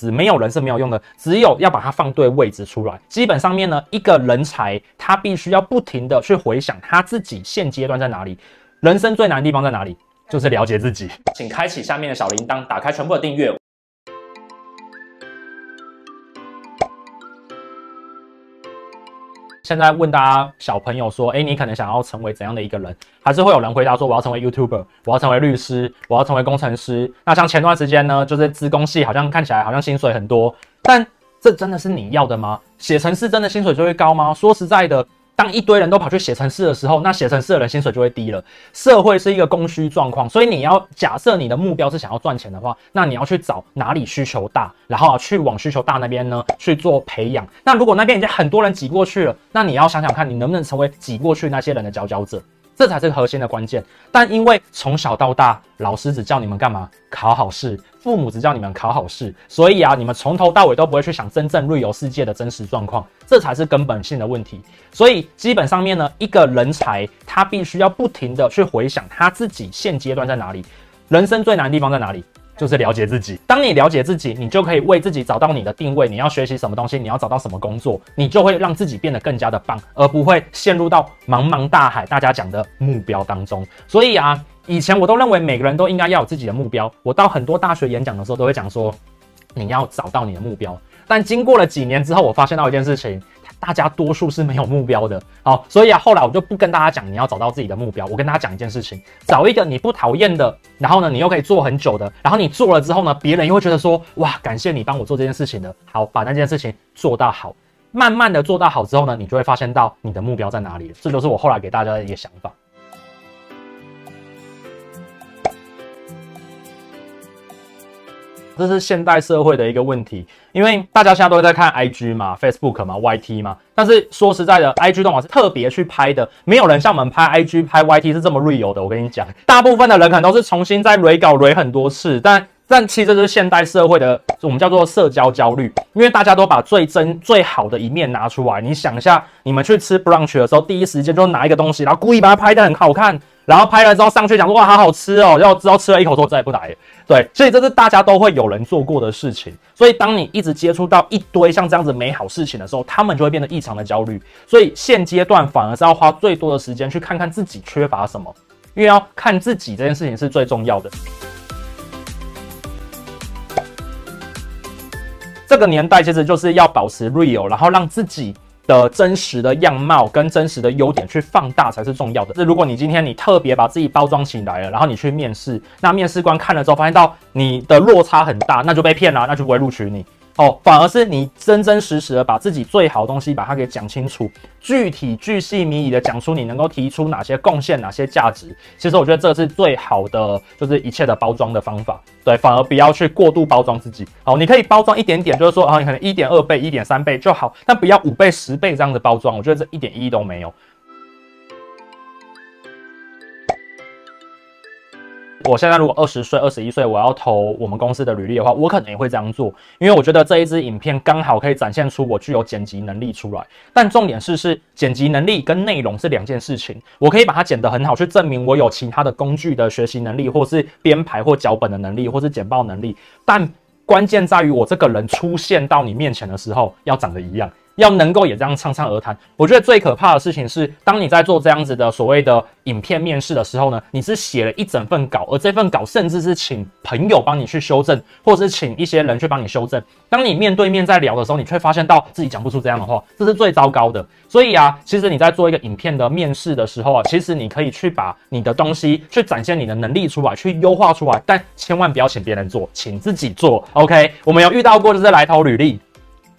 是没有人是没有用的，只有要把它放对位置出来。基本上面呢，一个人才他必须要不停的去回想他自己现阶段在哪里，人生最难的地方在哪里，就是了解自己。请开启下面的小铃铛，打开全部的订阅。现在问大家小朋友说，诶，你可能想要成为怎样的一个人？还是会有人回答说，我要成为 YouTuber，我要成为律师，我要成为工程师。那像前段时间呢，就是资工系好像看起来好像薪水很多，但这真的是你要的吗？写程式真的薪水就会高吗？说实在的。当一堆人都跑去写程式的时候，那写程式的人薪水就会低了。社会是一个供需状况，所以你要假设你的目标是想要赚钱的话，那你要去找哪里需求大，然后去往需求大那边呢去做培养。那如果那边已经很多人挤过去了，那你要想想看你能不能成为挤过去那些人的佼佼者。这才是核心的关键。但因为从小到大，老师只叫你们干嘛？考好试，父母只叫你们考好试，所以啊，你们从头到尾都不会去想真正旅游世界的真实状况，这才是根本性的问题。所以基本上面呢，一个人才他必须要不停的去回想他自己现阶段在哪里，人生最难的地方在哪里。就是了解自己。当你了解自己，你就可以为自己找到你的定位。你要学习什么东西，你要找到什么工作，你就会让自己变得更加的棒，而不会陷入到茫茫大海大家讲的目标当中。所以啊，以前我都认为每个人都应该要有自己的目标。我到很多大学演讲的时候都会讲说，你要找到你的目标。但经过了几年之后，我发现到一件事情。大家多数是没有目标的，好，所以啊，后来我就不跟大家讲你要找到自己的目标，我跟大家讲一件事情，找一个你不讨厌的，然后呢，你又可以做很久的，然后你做了之后呢，别人又会觉得说，哇，感谢你帮我做这件事情的，好，把那件事情做到好，慢慢的做到好之后呢，你就会发现到你的目标在哪里，这就是我后来给大家的一个想法。这是现代社会的一个问题，因为大家现在都在看 IG 嘛、Facebook 嘛、YT 嘛，但是说实在的，IG 动画是特别去拍的，没有人像我们拍 IG、拍 YT 是这么 real 的。我跟你讲，大部分的人可能都是重新再 re 稿 re 很多次，但但其实这是现代社会的我们叫做社交焦虑，因为大家都把最真最好的一面拿出来。你想一下，你们去吃 brunch 的时候，第一时间就拿一个东西，然后故意把它拍得很好看。然后拍了之后上去讲说哇，好好吃哦，要知道吃了一口之后再也不来。对，所以这是大家都会有人做过的事情。所以当你一直接触到一堆像这样子美好事情的时候，他们就会变得异常的焦虑。所以现阶段反而是要花最多的时间去看看自己缺乏什么，因为要看自己这件事情是最重要的。这个年代其实就是要保持 real，然后让自己。的真实的样貌跟真实的优点去放大才是重要的。那如果你今天你特别把自己包装起来了，然后你去面试，那面试官看了之后发现到你的落差很大，那就被骗了，那就不会录取你。哦，反而是你真真实实的把自己最好的东西把它给讲清楚，具体巨细靡遗的讲出你能够提出哪些贡献、哪些价值。其实我觉得这是最好的，就是一切的包装的方法。对，反而不要去过度包装自己。好，你可以包装一点点，就是说啊，你可能一点二倍、一点三倍就好，但不要五倍、十倍这样的包装。我觉得这一点意义都没有。我现在如果二十岁、二十一岁，我要投我们公司的履历的话，我可能也会这样做，因为我觉得这一支影片刚好可以展现出我具有剪辑能力出来。但重点是，是剪辑能力跟内容是两件事情。我可以把它剪得很好，去证明我有其他的工具的学习能力，或是编排或脚本的能力，或是剪报能力。但关键在于我这个人出现到你面前的时候，要长得一样。要能够也这样畅畅而谈，我觉得最可怕的事情是，当你在做这样子的所谓的影片面试的时候呢，你是写了一整份稿，而这份稿甚至是请朋友帮你去修正，或者是请一些人去帮你修正。当你面对面在聊的时候，你却发现到自己讲不出这样的话，这是最糟糕的。所以啊，其实你在做一个影片的面试的时候啊，其实你可以去把你的东西去展现你的能力出来，去优化出来，但千万不要请别人做，请自己做。OK，我们有遇到过就是来投履历。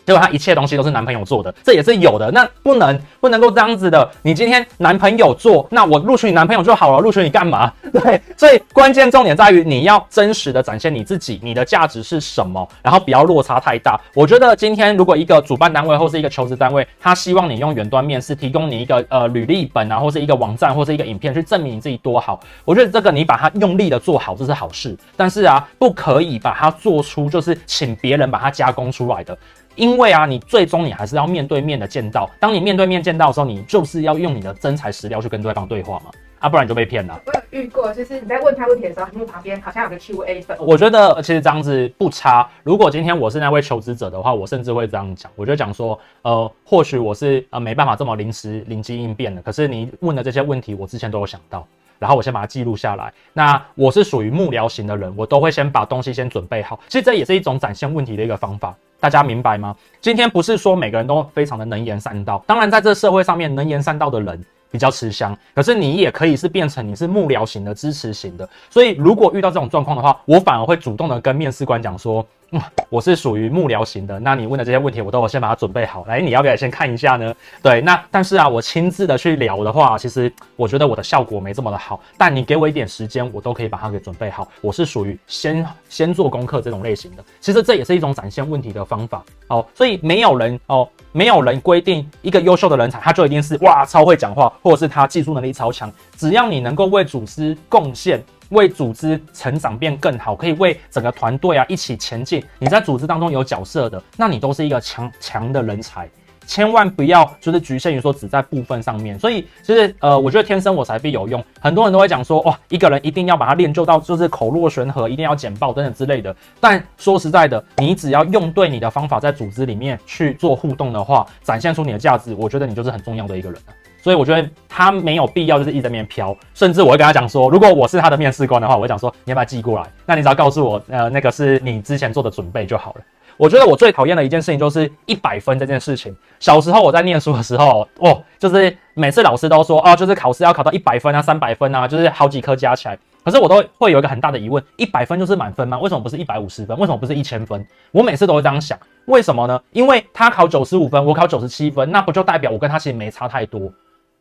结果他一切东西都是男朋友做的，这也是有的。那不能不能够这样子的。你今天男朋友做，那我录取你男朋友就好了。录取你干嘛？对，所以关键重点在于你要真实的展现你自己，你的价值是什么，然后不要落差太大。我觉得今天如果一个主办单位或是一个求职单位，他希望你用远端面试，提供你一个呃履历本啊，或是一个网站或是一个影片去证明你自己多好，我觉得这个你把它用力的做好，这是好事。但是啊，不可以把它做出就是请别人把它加工出来的。因为啊，你最终你还是要面对面的见到。当你面对面见到的时候，你就是要用你的真材实料去跟对方对话嘛。啊，不然你就被骗了。我有遇过，就是你在问他问题的时候，屏幕旁边好像有个 Q&A 粉。我觉得其实这样子不差。如果今天我是那位求职者的话，我甚至会这样讲，我就讲说，呃，或许我是呃没办法这么临时灵机应变的，可是你问的这些问题，我之前都有想到。然后我先把它记录下来。那我是属于幕僚型的人，我都会先把东西先准备好。其实这也是一种展现问题的一个方法，大家明白吗？今天不是说每个人都非常的能言善道，当然在这社会上面能言善道的人比较吃香。可是你也可以是变成你是幕僚型的、支持型的。所以如果遇到这种状况的话，我反而会主动的跟面试官讲说。嗯，我是属于幕僚型的，那你问的这些问题，我都有先把它准备好。来，你要不要先看一下呢？对，那但是啊，我亲自的去聊的话，其实我觉得我的效果没这么的好。但你给我一点时间，我都可以把它给准备好。我是属于先先做功课这种类型的。其实这也是一种展现问题的方法哦。所以没有人哦，没有人规定一个优秀的人才，他就一定是哇超会讲话，或者是他技术能力超强。只要你能够为组织贡献。为组织成长变更好，可以为整个团队啊一起前进。你在组织当中有角色的，那你都是一个强强的人才。千万不要就是局限于说只在部分上面。所以其实呃，我觉得天生我材必有用。很多人都会讲说，哇，一个人一定要把他练就到就是口若悬河，一定要简报等等之类的。但说实在的，你只要用对你的方法，在组织里面去做互动的话，展现出你的价值，我觉得你就是很重要的一个人了。所以我觉得他没有必要就是一直在那边飘，甚至我会跟他讲说，如果我是他的面试官的话，我会讲说，你要不要寄过来？那你只要告诉我，呃，那个是你之前做的准备就好了。我觉得我最讨厌的一件事情就是一百分这件事情。小时候我在念书的时候，哦，就是每次老师都说，哦，就是考试要考到一百分啊、三百分啊，就是好几科加起来。可是我都会有一个很大的疑问：一百分就是满分吗？为什么不是一百五十分？为什么不是一千分？我每次都会这样想，为什么呢？因为他考九十五分，我考九十七分，那不就代表我跟他其实没差太多？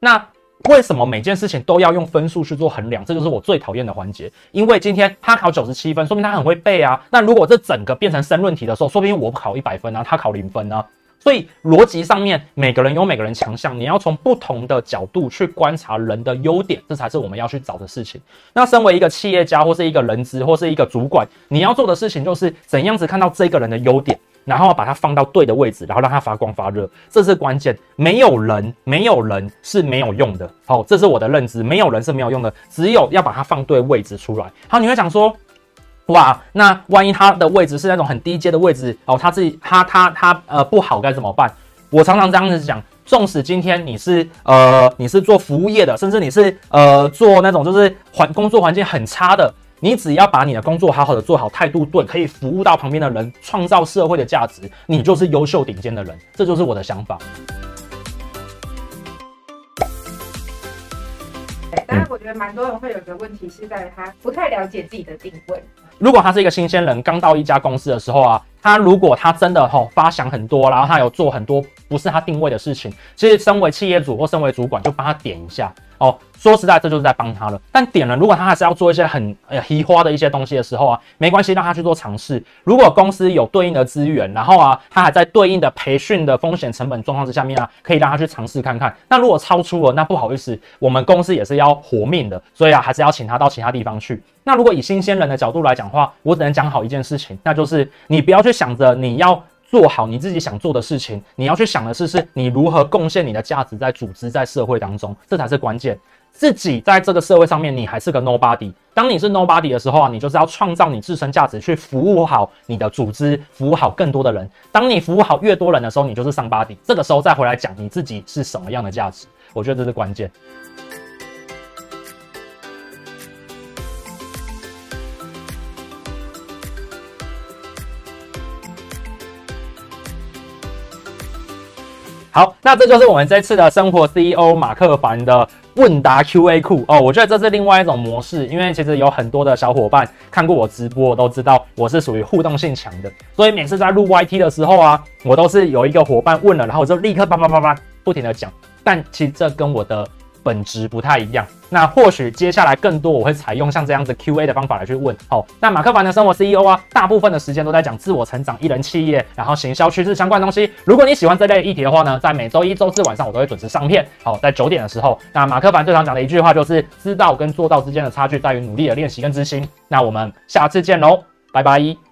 那为什么每件事情都要用分数去做衡量？这就是我最讨厌的环节。因为今天他考九十七分，说明他很会背啊。那如果这整个变成申论题的时候，说不定我考一百分啊，他考零分啊。所以逻辑上面，每个人有每个人强项，你要从不同的角度去观察人的优点，这才是我们要去找的事情。那身为一个企业家，或是一个人资，或是一个主管，你要做的事情就是怎样子看到这个人的优点。然后把它放到对的位置，然后让它发光发热，这是关键。没有人，没有人是没有用的。好，这是我的认知，没有人是没有用的。只有要把它放对位置出来。好，你会想说，哇，那万一他的位置是那种很低阶的位置哦，他自己他他他呃不好该怎么办？我常常这样子讲，纵使今天你是呃你是做服务业的，甚至你是呃做那种就是环工作环境很差的。你只要把你的工作好好的做好，态度对，可以服务到旁边的人，创造社会的价值，你就是优秀顶尖的人。这就是我的想法。当然，我觉得蛮多人会有一个问题是在他不太了解自己的定位。如果他是一个新鲜人，刚到一家公司的时候啊，他如果他真的吼发想很多，然后他有做很多不是他定位的事情，其实身为企业主或身为主管，就帮他点一下。哦，说实在，这就是在帮他了。但点了，如果他还是要做一些很呃稀花的一些东西的时候啊，没关系，让他去做尝试。如果公司有对应的资源，然后啊，他还在对应的培训的风险成本状况之下面啊，可以让他去尝试看看。那如果超出了，那不好意思，我们公司也是要活命的，所以啊，还是要请他到其他地方去。那如果以新鲜人的角度来讲话，我只能讲好一件事情，那就是你不要去想着你要。做好你自己想做的事情，你要去想的是，是你如何贡献你的价值在组织、在社会当中，这才是关键。自己在这个社会上面，你还是个 nobody。当你是 nobody 的时候啊，你就是要创造你自身价值，去服务好你的组织，服务好更多的人。当你服务好越多人的时候，你就是 somebody。这个时候再回来讲你自己是什么样的价值，我觉得这是关键。好，那这就是我们这次的生活 CEO 马克凡的问答 QA 库哦。我觉得这是另外一种模式，因为其实有很多的小伙伴看过我直播，都知道我是属于互动性强的，所以每次在录 YT 的时候啊，我都是有一个伙伴问了，然后我就立刻叭叭叭叭不停的讲。但其实这跟我的本质不太一样，那或许接下来更多我会采用像这样子 QA 的方法来去问。好，那马克凡的生活 CEO 啊，大部分的时间都在讲自我成长、一人企业，然后行销趋势相关的东西。如果你喜欢这类议题的话呢，在每周一、周四晚上我都会准时上片。好，在九点的时候，那马克凡最常讲的一句话就是：知道跟做到之间的差距在于努力的练习跟执行。那我们下次见喽，拜拜。